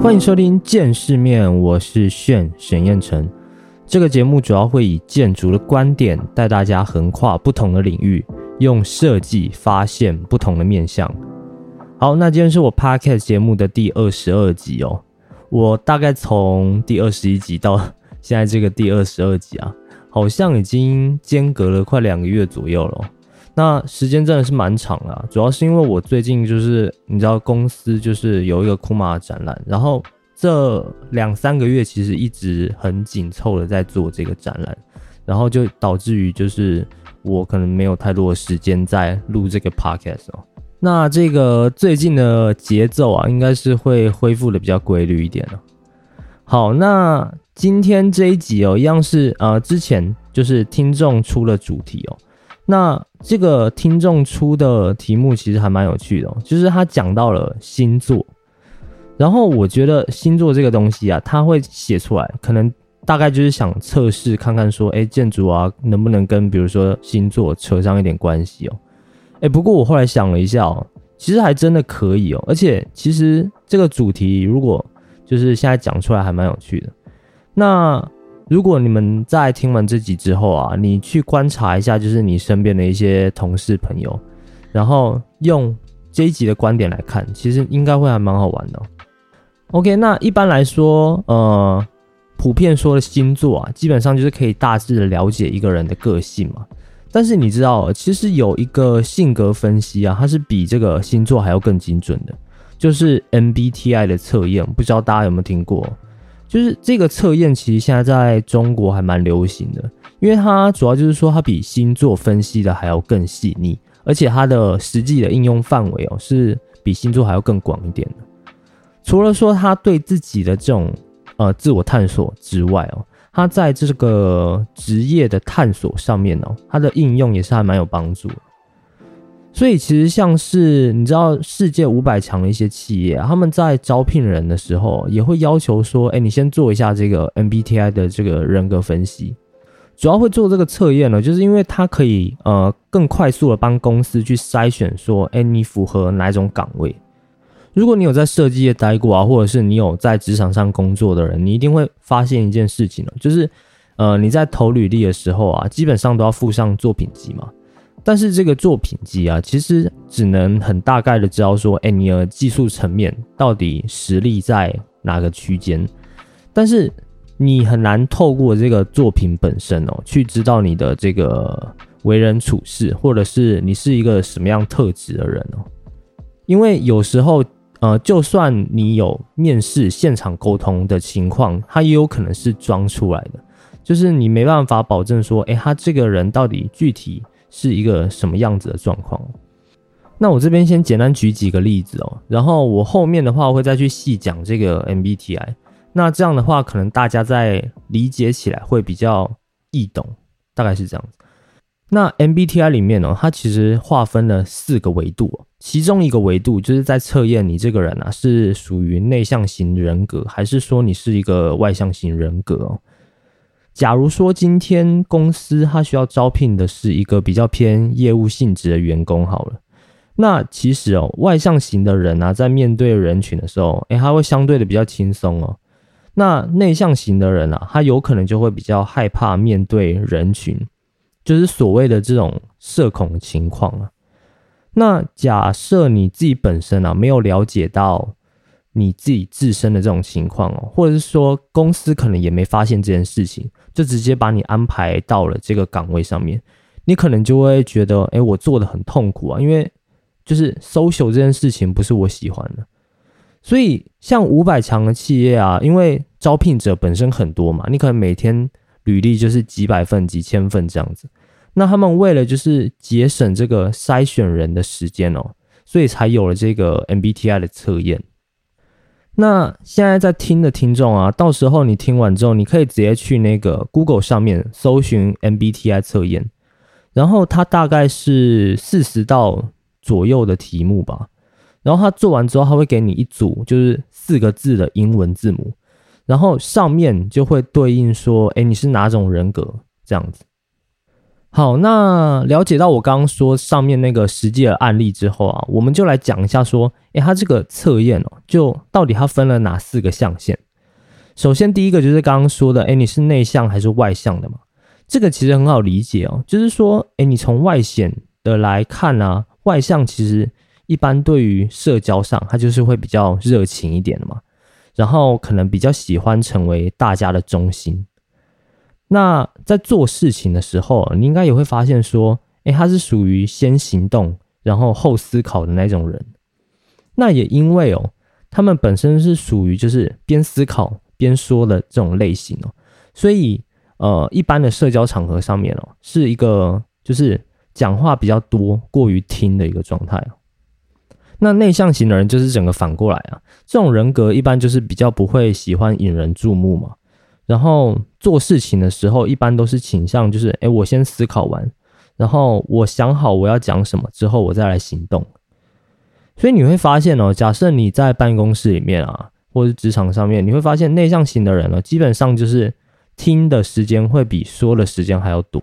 欢迎收听《见世面》，我是炫沈彦成。这个节目主要会以建筑的观点带大家横跨不同的领域，用设计发现不同的面向。好，那今天是我 podcast 节目的第二十二集哦。我大概从第二十一集到现在这个第二十二集啊，好像已经间隔了快两个月左右了。那时间真的是蛮长了，主要是因为我最近就是你知道公司就是有一个库马展览，然后这两三个月其实一直很紧凑的在做这个展览，然后就导致于就是我可能没有太多的时间在录这个 podcast 哦。那这个最近的节奏啊，应该是会恢复的比较规律一点了。好，那今天这一集哦，一样是呃之前就是听众出了主题哦。那这个听众出的题目其实还蛮有趣的，就是他讲到了星座，然后我觉得星座这个东西啊，他会写出来，可能大概就是想测试看看说，哎，建筑啊能不能跟比如说星座扯上一点关系哦，哎，不过我后来想了一下哦，其实还真的可以哦，而且其实这个主题如果就是现在讲出来还蛮有趣的，那。如果你们在听完这集之后啊，你去观察一下，就是你身边的一些同事朋友，然后用这一集的观点来看，其实应该会还蛮好玩的。OK，那一般来说，呃，普遍说的星座啊，基本上就是可以大致的了解一个人的个性嘛。但是你知道，其实有一个性格分析啊，它是比这个星座还要更精准的，就是 MBTI 的测验，不知道大家有没有听过？就是这个测验，其实现在在中国还蛮流行的，因为它主要就是说它比星座分析的还要更细腻，而且它的实际的应用范围哦是比星座还要更广一点的。除了说他对自己的这种呃自我探索之外哦，他在这个职业的探索上面哦，它的应用也是还蛮有帮助。所以其实像是你知道世界五百强的一些企业，他们在招聘人的时候，也会要求说，哎，你先做一下这个 MBTI 的这个人格分析。主要会做这个测验呢，就是因为它可以呃更快速的帮公司去筛选说，哎，你符合哪种岗位。如果你有在设计业待过啊，或者是你有在职场上工作的人，你一定会发现一件事情呢，就是呃你在投履历的时候啊，基本上都要附上作品集嘛。但是这个作品集啊，其实只能很大概的知道说，哎，你的技术层面到底实力在哪个区间，但是你很难透过这个作品本身哦，去知道你的这个为人处事，或者是你是一个什么样特质的人哦。因为有时候，呃，就算你有面试现场沟通的情况，他也有可能是装出来的，就是你没办法保证说，哎，他这个人到底具体。是一个什么样子的状况？那我这边先简单举几个例子哦，然后我后面的话会再去细讲这个 MBTI。那这样的话，可能大家在理解起来会比较易懂，大概是这样子。那 MBTI 里面呢，它其实划分了四个维度，其中一个维度就是在测验你这个人啊是属于内向型人格，还是说你是一个外向型人格。假如说今天公司它需要招聘的是一个比较偏业务性质的员工，好了，那其实哦，外向型的人啊，在面对人群的时候，诶，他会相对的比较轻松哦。那内向型的人啊，他有可能就会比较害怕面对人群，就是所谓的这种社恐情况啊。那假设你自己本身啊，没有了解到。你自己自身的这种情况哦，或者是说公司可能也没发现这件事情，就直接把你安排到了这个岗位上面，你可能就会觉得，哎，我做的很痛苦啊，因为就是 social 这件事情不是我喜欢的。所以像五百强的企业啊，因为招聘者本身很多嘛，你可能每天履历就是几百份、几千份这样子，那他们为了就是节省这个筛选人的时间哦，所以才有了这个 MBTI 的测验。那现在在听的听众啊，到时候你听完之后，你可以直接去那个 Google 上面搜寻 MBTI 测验，然后它大概是四十道左右的题目吧。然后他做完之后，他会给你一组就是四个字的英文字母，然后上面就会对应说，哎，你是哪种人格这样子。好，那了解到我刚刚说上面那个实际的案例之后啊，我们就来讲一下说，诶，它这个测验哦，就到底它分了哪四个象限？首先第一个就是刚刚说的，诶，你是内向还是外向的嘛？这个其实很好理解哦，就是说，诶，你从外显的来看啊，外向其实一般对于社交上，他就是会比较热情一点的嘛，然后可能比较喜欢成为大家的中心。那在做事情的时候，你应该也会发现说，诶，他是属于先行动然后后思考的那种人。那也因为哦，他们本身是属于就是边思考边说的这种类型哦，所以呃，一般的社交场合上面哦，是一个就是讲话比较多过于听的一个状态。那内向型的人就是整个反过来啊，这种人格一般就是比较不会喜欢引人注目嘛。然后做事情的时候，一般都是倾向就是，哎，我先思考完，然后我想好我要讲什么之后，我再来行动。所以你会发现哦，假设你在办公室里面啊，或者是职场上面，你会发现内向型的人呢，基本上就是听的时间会比说的时间还要多。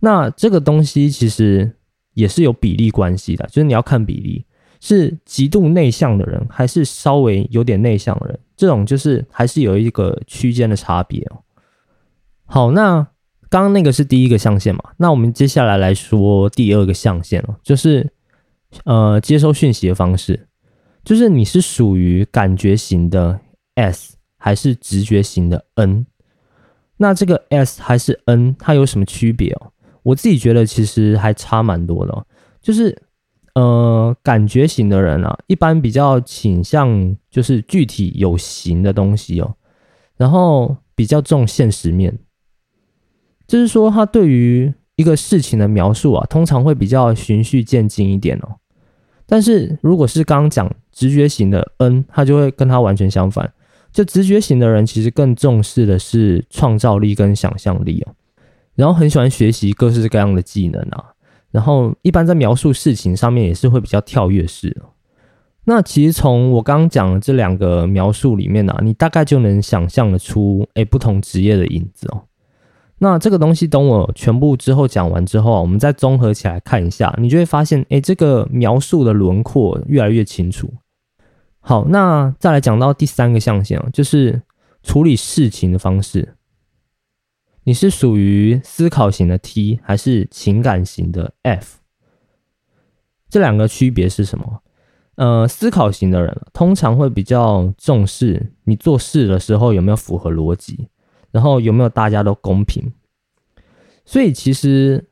那这个东西其实也是有比例关系的，就是你要看比例。是极度内向的人，还是稍微有点内向的人？这种就是还是有一个区间的差别哦。好，那刚刚那个是第一个象限嘛？那我们接下来来说第二个象限哦，就是呃接收讯息的方式，就是你是属于感觉型的 S 还是直觉型的 N？那这个 S 还是 N，它有什么区别哦？我自己觉得其实还差蛮多的，就是。呃，感觉型的人啊，一般比较倾向就是具体有形的东西哦，然后比较重现实面，就是说他对于一个事情的描述啊，通常会比较循序渐进一点哦。但是如果是刚刚讲直觉型的 N，他就会跟他完全相反，就直觉型的人其实更重视的是创造力跟想象力哦，然后很喜欢学习各式各样的技能啊。然后，一般在描述事情上面也是会比较跳跃式的。那其实从我刚刚讲的这两个描述里面呢，你大概就能想象得出，哎，不同职业的影子哦。那这个东西等我全部之后讲完之后啊，我们再综合起来看一下，你就会发现，哎，这个描述的轮廓越来越清楚。好，那再来讲到第三个象限哦，就是处理事情的方式。你是属于思考型的 T 还是情感型的 F？这两个区别是什么？呃，思考型的人通常会比较重视你做事的时候有没有符合逻辑，然后有没有大家都公平。所以其实，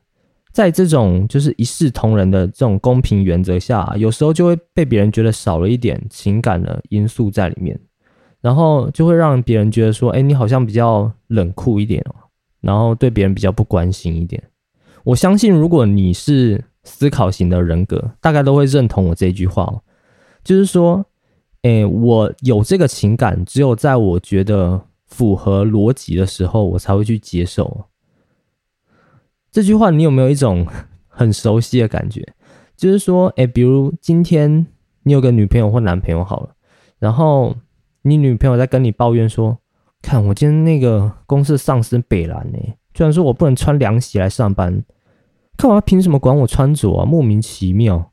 在这种就是一视同仁的这种公平原则下，有时候就会被别人觉得少了一点情感的因素在里面，然后就会让别人觉得说，哎，你好像比较冷酷一点哦。然后对别人比较不关心一点，我相信如果你是思考型的人格，大概都会认同我这句话哦，就是说，诶，我有这个情感，只有在我觉得符合逻辑的时候，我才会去接受。这句话你有没有一种很熟悉的感觉？就是说，诶，比如今天你有个女朋友或男朋友好了，然后你女朋友在跟你抱怨说。看我今天那个公司上司北兰呢，居然说我不能穿凉鞋来上班，看我凭什么管我穿着啊？莫名其妙。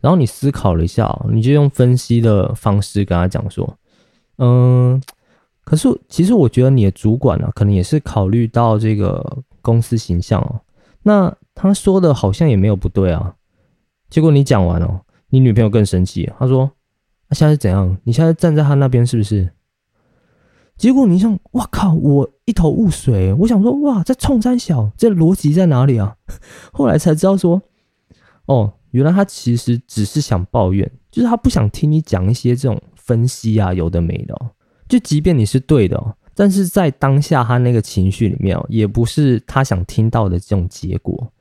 然后你思考了一下，你就用分析的方式跟他讲说，嗯，可是其实我觉得你的主管呢，可能也是考虑到这个公司形象哦。那他说的好像也没有不对啊。结果你讲完哦，你女朋友更生气，她说：“那现在是怎样？你现在站在他那边是不是？”结果你想，哇靠！我一头雾水。我想说，哇，这冲山小，这逻辑在哪里啊？后来才知道说，哦，原来他其实只是想抱怨，就是他不想听你讲一些这种分析啊，有的没的。就即便你是对的，但是在当下他那个情绪里面哦，也不是他想听到的这种结果。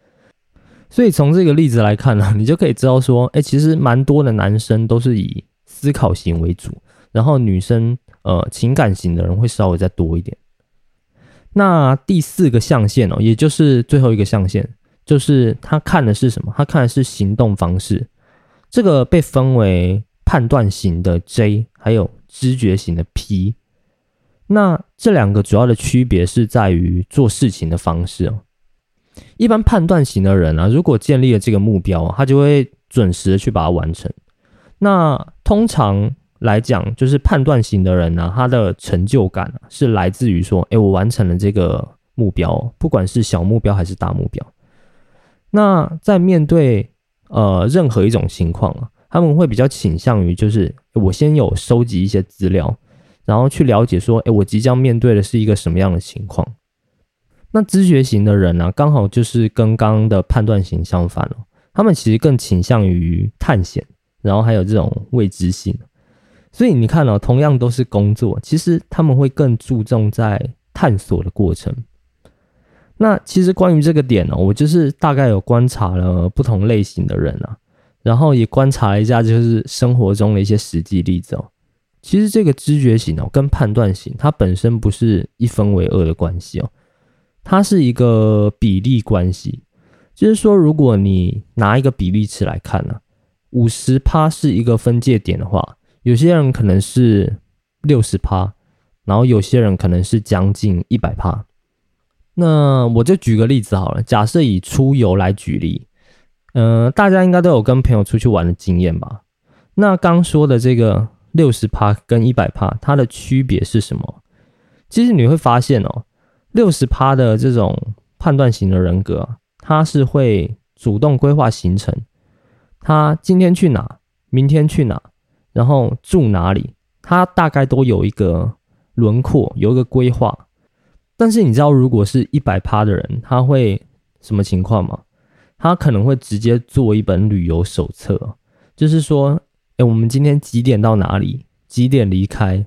所以从这个例子来看呢，你就可以知道说，哎，其实蛮多的男生都是以思考型为主，然后女生。呃，情感型的人会稍微再多一点。那第四个象限哦，也就是最后一个象限，就是他看的是什么？他看的是行动方式。这个被分为判断型的 J，还有知觉型的 P。那这两个主要的区别是在于做事情的方式哦。一般判断型的人啊，如果建立了这个目标，他就会准时的去把它完成。那通常来讲，就是判断型的人呢，他的成就感是来自于说，哎，我完成了这个目标，不管是小目标还是大目标。那在面对呃任何一种情况啊，他们会比较倾向于就是我先有收集一些资料，然后去了解说，哎，我即将面对的是一个什么样的情况。那知觉型的人呢，刚好就是跟刚刚的判断型相反了，他们其实更倾向于探险，然后还有这种未知性。所以你看哦，同样都是工作，其实他们会更注重在探索的过程。那其实关于这个点呢，我就是大概有观察了不同类型的人啊，然后也观察了一下，就是生活中的一些实际例子哦。其实这个知觉型哦，跟判断型它本身不是一分为二的关系哦，它是一个比例关系。就是说，如果你拿一个比例尺来看呢，五十趴是一个分界点的话，有些人可能是六十趴，然后有些人可能是将近一百趴。那我就举个例子好了，假设以出游来举例，嗯，大家应该都有跟朋友出去玩的经验吧？那刚说的这个六十趴跟一百趴，它的区别是什么？其实你会发现哦，六十趴的这种判断型的人格，他是会主动规划行程，他今天去哪，明天去哪，然后住哪里，他大概都有一个轮廓，有一个规划。但是你知道，如果是一百趴的人，他会什么情况吗？他可能会直接做一本旅游手册，就是说，哎，我们今天几点到哪里，几点离开，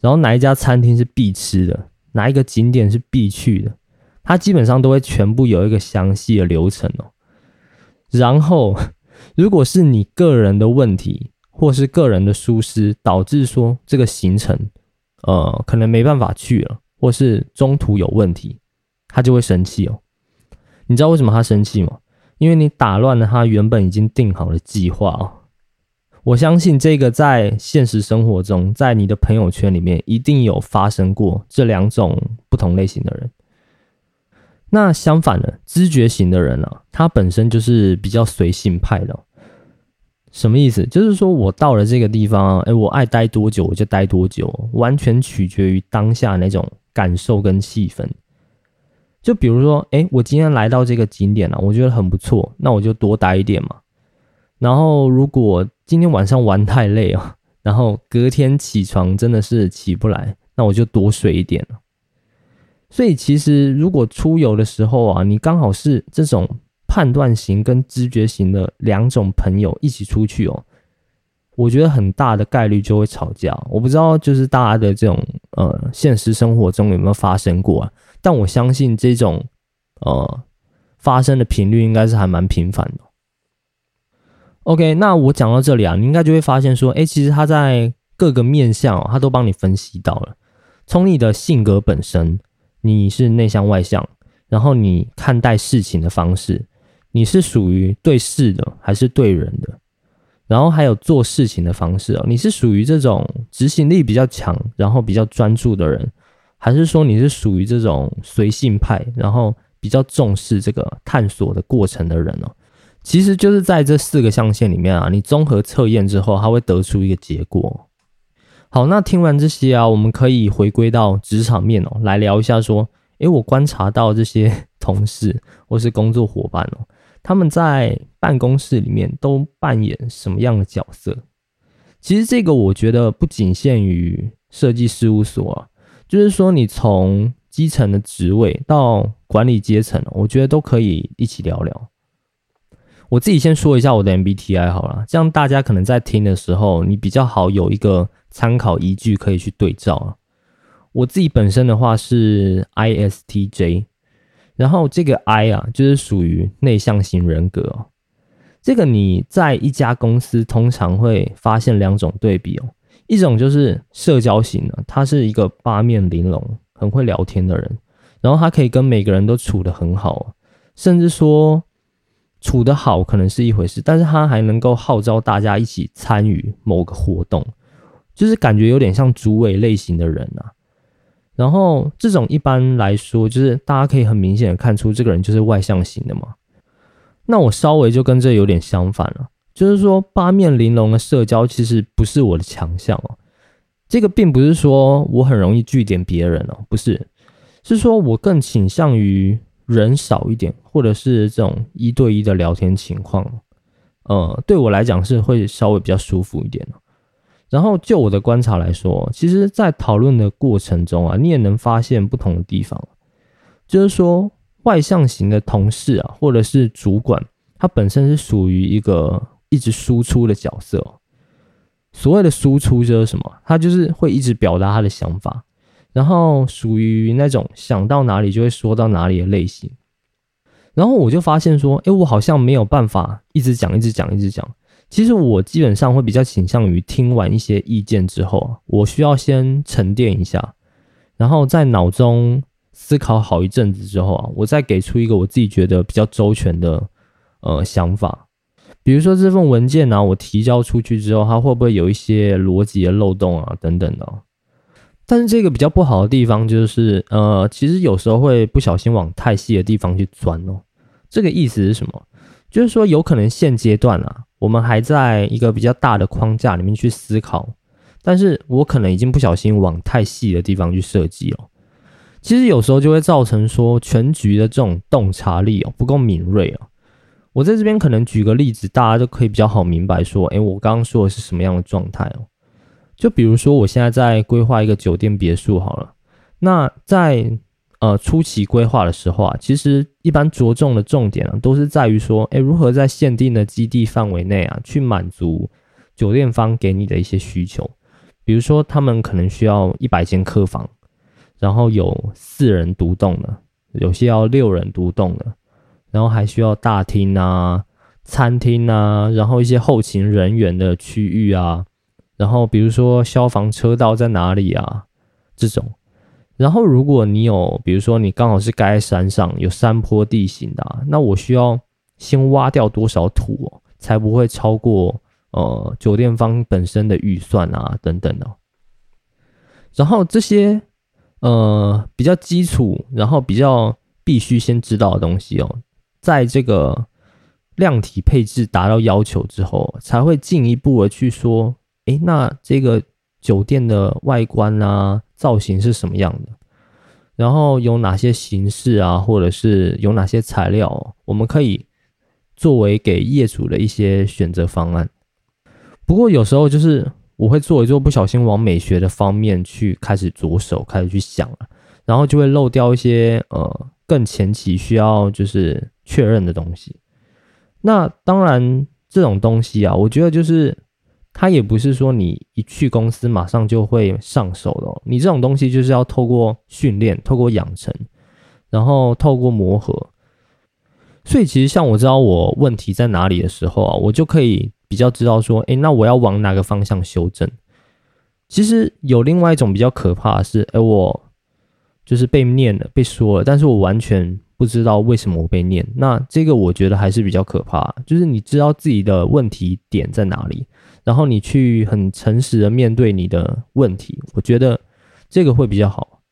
然后哪一家餐厅是必吃的，哪一个景点是必去的，他基本上都会全部有一个详细的流程哦。然后，如果是你个人的问题，或是个人的疏失，导致说这个行程，呃，可能没办法去了。或是中途有问题，他就会生气哦。你知道为什么他生气吗？因为你打乱了他原本已经定好的计划哦。我相信这个在现实生活中，在你的朋友圈里面一定有发生过这两种不同类型的人。那相反的，知觉型的人呢，他本身就是比较随性派的。什么意思？就是说我到了这个地方，哎，我爱待多久我就待多久，完全取决于当下那种。感受跟气氛，就比如说，哎，我今天来到这个景点了，我觉得很不错，那我就多待一点嘛。然后，如果今天晚上玩太累啊，然后隔天起床真的是起不来，那我就多睡一点。所以，其实如果出游的时候啊，你刚好是这种判断型跟知觉型的两种朋友一起出去哦。我觉得很大的概率就会吵架，我不知道就是大家的这种呃现实生活中有没有发生过啊？但我相信这种呃发生的频率应该是还蛮频繁的。OK，那我讲到这里啊，你应该就会发现说，哎，其实他在各个面相，哦他都帮你分析到了。从你的性格本身，你是内向外向，然后你看待事情的方式，你是属于对事的还是对人的？然后还有做事情的方式哦，你是属于这种执行力比较强，然后比较专注的人，还是说你是属于这种随性派，然后比较重视这个探索的过程的人呢？其实就是在这四个象限里面啊，你综合测验之后，它会得出一个结果。好，那听完这些啊，我们可以回归到职场面哦，来聊一下说，诶，我观察到这些同事或是工作伙伴哦。他们在办公室里面都扮演什么样的角色？其实这个我觉得不仅限于设计事务所啊，就是说你从基层的职位到管理阶层，我觉得都可以一起聊聊。我自己先说一下我的 MBTI 好了，这样大家可能在听的时候，你比较好有一个参考依据可以去对照啊。我自己本身的话是 ISTJ。然后这个 I 啊，就是属于内向型人格哦。这个你在一家公司通常会发现两种对比哦，一种就是社交型的，他是一个八面玲珑、很会聊天的人，然后他可以跟每个人都处得很好，甚至说处得好可能是一回事，但是他还能够号召大家一起参与某个活动，就是感觉有点像主委类型的人啊。然后这种一般来说，就是大家可以很明显的看出这个人就是外向型的嘛。那我稍微就跟这有点相反了，就是说八面玲珑的社交其实不是我的强项哦。这个并不是说我很容易据点别人哦，不是，是说我更倾向于人少一点，或者是这种一对一的聊天情况，呃，对我来讲是会稍微比较舒服一点然后就我的观察来说，其实，在讨论的过程中啊，你也能发现不同的地方，就是说。外向型的同事啊，或者是主管，他本身是属于一个一直输出的角色。所谓的输出就是什么？他就是会一直表达他的想法，然后属于那种想到哪里就会说到哪里的类型。然后我就发现说，哎，我好像没有办法一直讲、一直讲、一直讲。其实我基本上会比较倾向于听完一些意见之后，我需要先沉淀一下，然后在脑中。思考好一阵子之后啊，我再给出一个我自己觉得比较周全的呃想法。比如说这份文件呢，我提交出去之后，它会不会有一些逻辑的漏洞啊等等的？但是这个比较不好的地方就是，呃，其实有时候会不小心往太细的地方去钻哦。这个意思是什么？就是说有可能现阶段啊，我们还在一个比较大的框架里面去思考，但是我可能已经不小心往太细的地方去设计了。其实有时候就会造成说全局的这种洞察力哦不够敏锐啊。我在这边可能举个例子，大家就可以比较好明白说，诶，我刚刚说的是什么样的状态哦？就比如说我现在在规划一个酒店别墅好了，那在呃初期规划的时候啊，其实一般着重的重点啊，都是在于说，诶，如何在限定的基地范围内啊，去满足酒店方给你的一些需求，比如说他们可能需要一百间客房。然后有四人独栋的，有些要六人独栋的，然后还需要大厅啊、餐厅啊，然后一些后勤人员的区域啊，然后比如说消防车道在哪里啊这种。然后如果你有，比如说你刚好是盖在山上，有山坡地形的，那我需要先挖掉多少土哦，才不会超过呃酒店方本身的预算啊等等的。然后这些。呃，比较基础，然后比较必须先知道的东西哦，在这个量体配置达到要求之后，才会进一步的去说，诶，那这个酒店的外观啊，造型是什么样的？然后有哪些形式啊，或者是有哪些材料，我们可以作为给业主的一些选择方案。不过有时候就是。我会做一做，不小心往美学的方面去开始着手，开始去想了，然后就会漏掉一些呃更前期需要就是确认的东西。那当然这种东西啊，我觉得就是它也不是说你一去公司马上就会上手的，你这种东西就是要透过训练、透过养成，然后透过磨合。所以其实像我知道我问题在哪里的时候啊，我就可以。比较知道说，哎，那我要往哪个方向修正？其实有另外一种比较可怕的是，哎，我就是被念了，被说了，但是我完全不知道为什么我被念。那这个我觉得还是比较可怕，就是你知道自己的问题点在哪里，然后你去很诚实的面对你的问题，我觉得这个会比较好。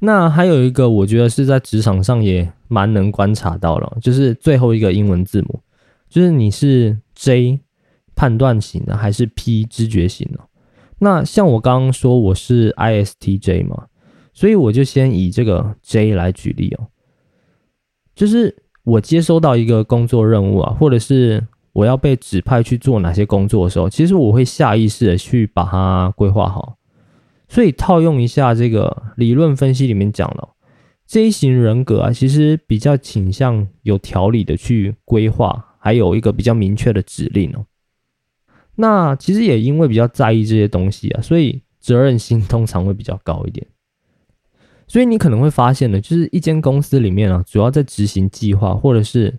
那还有一个，我觉得是在职场上也蛮能观察到了，就是最后一个英文字母，就是你是 J。判断型的还是 P 知觉型的？那像我刚刚说我是 ISTJ 嘛，所以我就先以这个 J 来举例哦。就是我接收到一个工作任务啊，或者是我要被指派去做哪些工作的时候，其实我会下意识的去把它规划好。所以套用一下这个理论分析里面讲了这一型人格啊，其实比较倾向有条理的去规划，还有一个比较明确的指令哦。那其实也因为比较在意这些东西啊，所以责任心通常会比较高一点。所以你可能会发现呢，就是一间公司里面啊，主要在执行计划或者是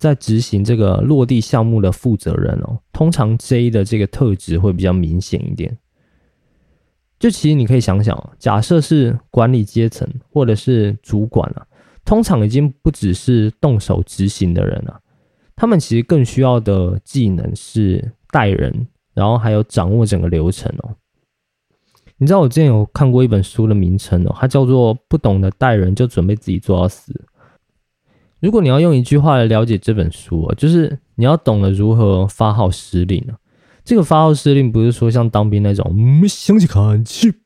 在执行这个落地项目的负责人哦，通常 J 的这个特质会比较明显一点。就其实你可以想想，假设是管理阶层或者是主管啊，通常已经不只是动手执行的人了，他们其实更需要的技能是。带人，然后还有掌握整个流程哦。你知道我之前有看过一本书的名称哦，它叫做《不懂得带人就准备自己做到死》。如果你要用一句话来了解这本书哦，就是你要懂得如何发号施令啊。这个发号施令不是说像当兵那种，嗯，想起看去，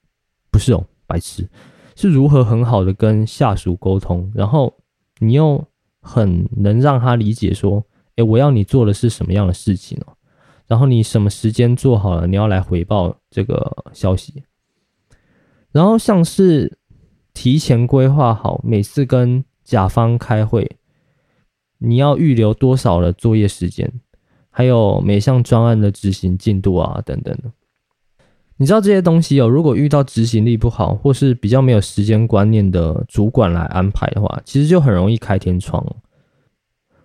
不是哦，白痴，是如何很好的跟下属沟通，然后你又很能让他理解说，诶，我要你做的是什么样的事情哦，然后你什么时间做好了，你要来回报这个消息，然后像是提前规划好每次跟甲方开会，你要预留多少的作业时间。还有每项专案的执行进度啊，等等的，你知道这些东西哦。如果遇到执行力不好，或是比较没有时间观念的主管来安排的话，其实就很容易开天窗。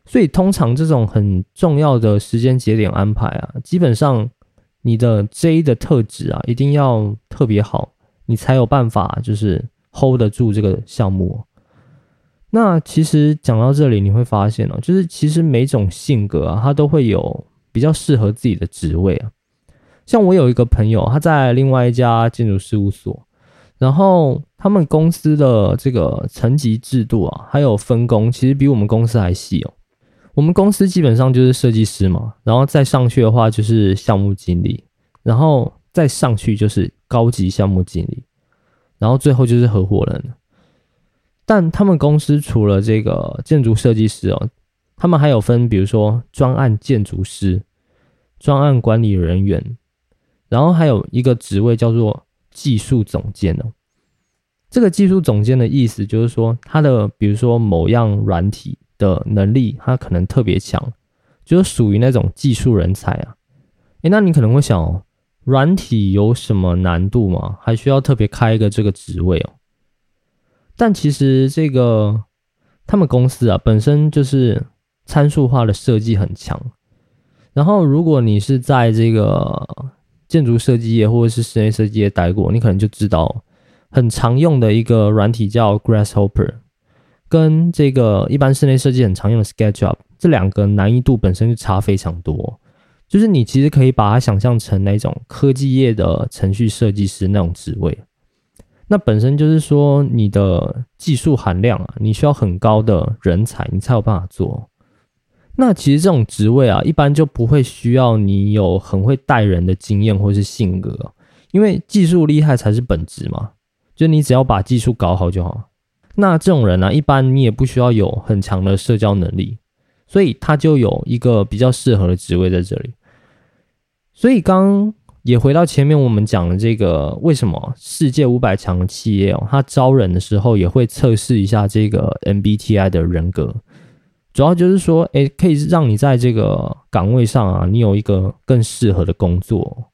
所以通常这种很重要的时间节点安排啊，基本上你的 J 的特质啊，一定要特别好，你才有办法就是 hold 得住这个项目。那其实讲到这里，你会发现哦，就是其实每种性格啊，他都会有比较适合自己的职位啊。像我有一个朋友，他在另外一家建筑事务所，然后他们公司的这个层级制度啊，还有分工，其实比我们公司还细哦。我们公司基本上就是设计师嘛，然后再上去的话就是项目经理，然后再上去就是高级项目经理，然后最后就是合伙人。但他们公司除了这个建筑设计师哦，他们还有分，比如说专案建筑师、专案管理人员，然后还有一个职位叫做技术总监哦。这个技术总监的意思就是说，他的比如说某样软体的能力，他可能特别强，就是属于那种技术人才啊。诶，那你可能会想哦，软体有什么难度吗？还需要特别开一个这个职位哦？但其实这个他们公司啊，本身就是参数化的设计很强。然后，如果你是在这个建筑设计业或者是室内设计业待过，你可能就知道，很常用的一个软体叫 Grasshopper，跟这个一般室内设计很常用的 SketchUp，这两个难易度本身就差非常多。就是你其实可以把它想象成那种科技业的程序设计师那种职位。那本身就是说，你的技术含量啊，你需要很高的人才，你才有办法做。那其实这种职位啊，一般就不会需要你有很会带人的经验或是性格，因为技术厉害才是本质嘛。就你只要把技术搞好就好。那这种人呢，一般你也不需要有很强的社交能力，所以他就有一个比较适合的职位在这里。所以刚。也回到前面我们讲的这个，为什么世界五百强的企业哦，它招人的时候也会测试一下这个 MBTI 的人格，主要就是说，诶，可以让你在这个岗位上啊，你有一个更适合的工作。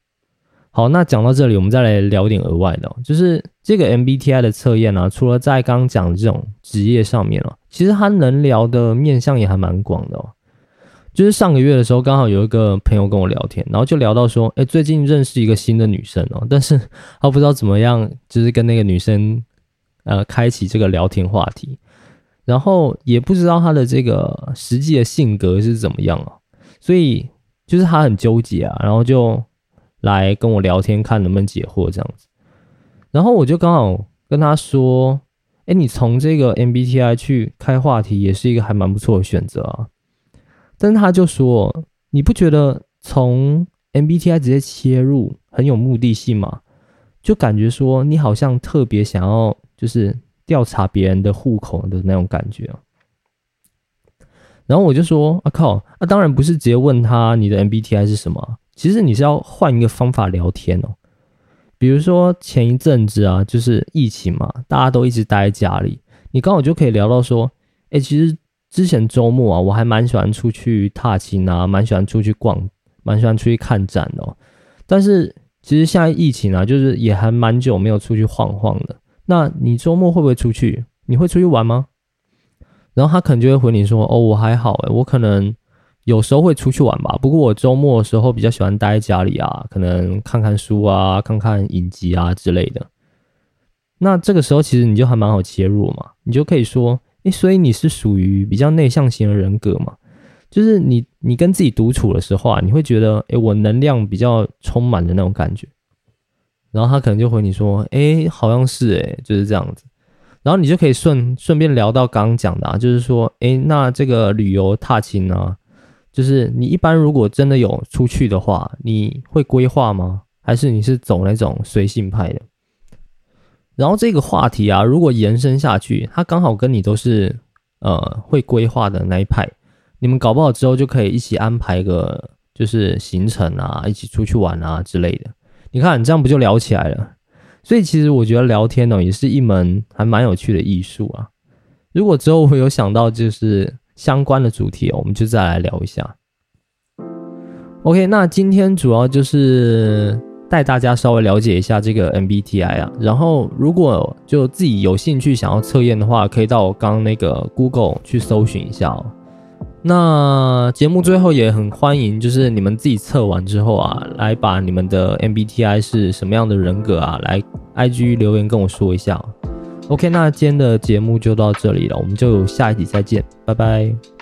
好，那讲到这里，我们再来聊点额外的，就是这个 MBTI 的测验呢，除了在刚刚讲的这种职业上面哦，其实它能聊的面向也还蛮广的哦。就是上个月的时候，刚好有一个朋友跟我聊天，然后就聊到说，哎，最近认识一个新的女生哦，但是他不知道怎么样，就是跟那个女生，呃，开启这个聊天话题，然后也不知道她的这个实际的性格是怎么样啊，所以就是他很纠结啊，然后就来跟我聊天，看能不能解惑这样子，然后我就刚好跟他说，哎，你从这个 MBTI 去开话题，也是一个还蛮不错的选择啊。但是他就说：“你不觉得从 MBTI 直接切入很有目的性吗？就感觉说你好像特别想要就是调查别人的户口的那种感觉。”然后我就说：“啊靠，那当然不是直接问他你的 MBTI 是什么，其实你是要换一个方法聊天哦。比如说前一阵子啊，就是疫情嘛，大家都一直待在家里，你刚好就可以聊到说，哎，其实。”之前周末啊，我还蛮喜欢出去踏青啊，蛮喜欢出去逛，蛮喜欢出去看展的。但是其实现在疫情啊，就是也还蛮久没有出去晃晃的。那你周末会不会出去？你会出去玩吗？然后他可能就会回你说：“哦，我还好诶，我可能有时候会出去玩吧。不过我周末的时候比较喜欢待在家里啊，可能看看书啊，看看影集啊之类的。”那这个时候其实你就还蛮好切入嘛，你就可以说。诶，所以你是属于比较内向型的人格嘛？就是你，你跟自己独处的时候啊，你会觉得，诶，我能量比较充满的那种感觉。然后他可能就回你说，哎，好像是哎，就是这样子。然后你就可以顺顺便聊到刚刚讲的，啊，就是说，哎，那这个旅游踏青呢，就是你一般如果真的有出去的话，你会规划吗？还是你是走那种随性派的？然后这个话题啊，如果延伸下去，它刚好跟你都是呃会规划的那一派，你们搞不好之后就可以一起安排个就是行程啊，一起出去玩啊之类的。你看，这样不就聊起来了？所以其实我觉得聊天呢，也是一门还蛮有趣的艺术啊。如果之后会有想到就是相关的主题，我们就再来聊一下。OK，那今天主要就是带大家稍微了解一下这个 MBTI 啊。然后如果就自己有兴趣想要测验的话，可以到我刚那个 Google 去搜寻一下哦。那节目最后也很欢迎，就是你们自己测完之后啊，来把你们的 MBTI 是什么样的人格啊，来 IG 留言跟我说一下。OK，那今天的节目就到这里了，我们就下一集再见，拜拜。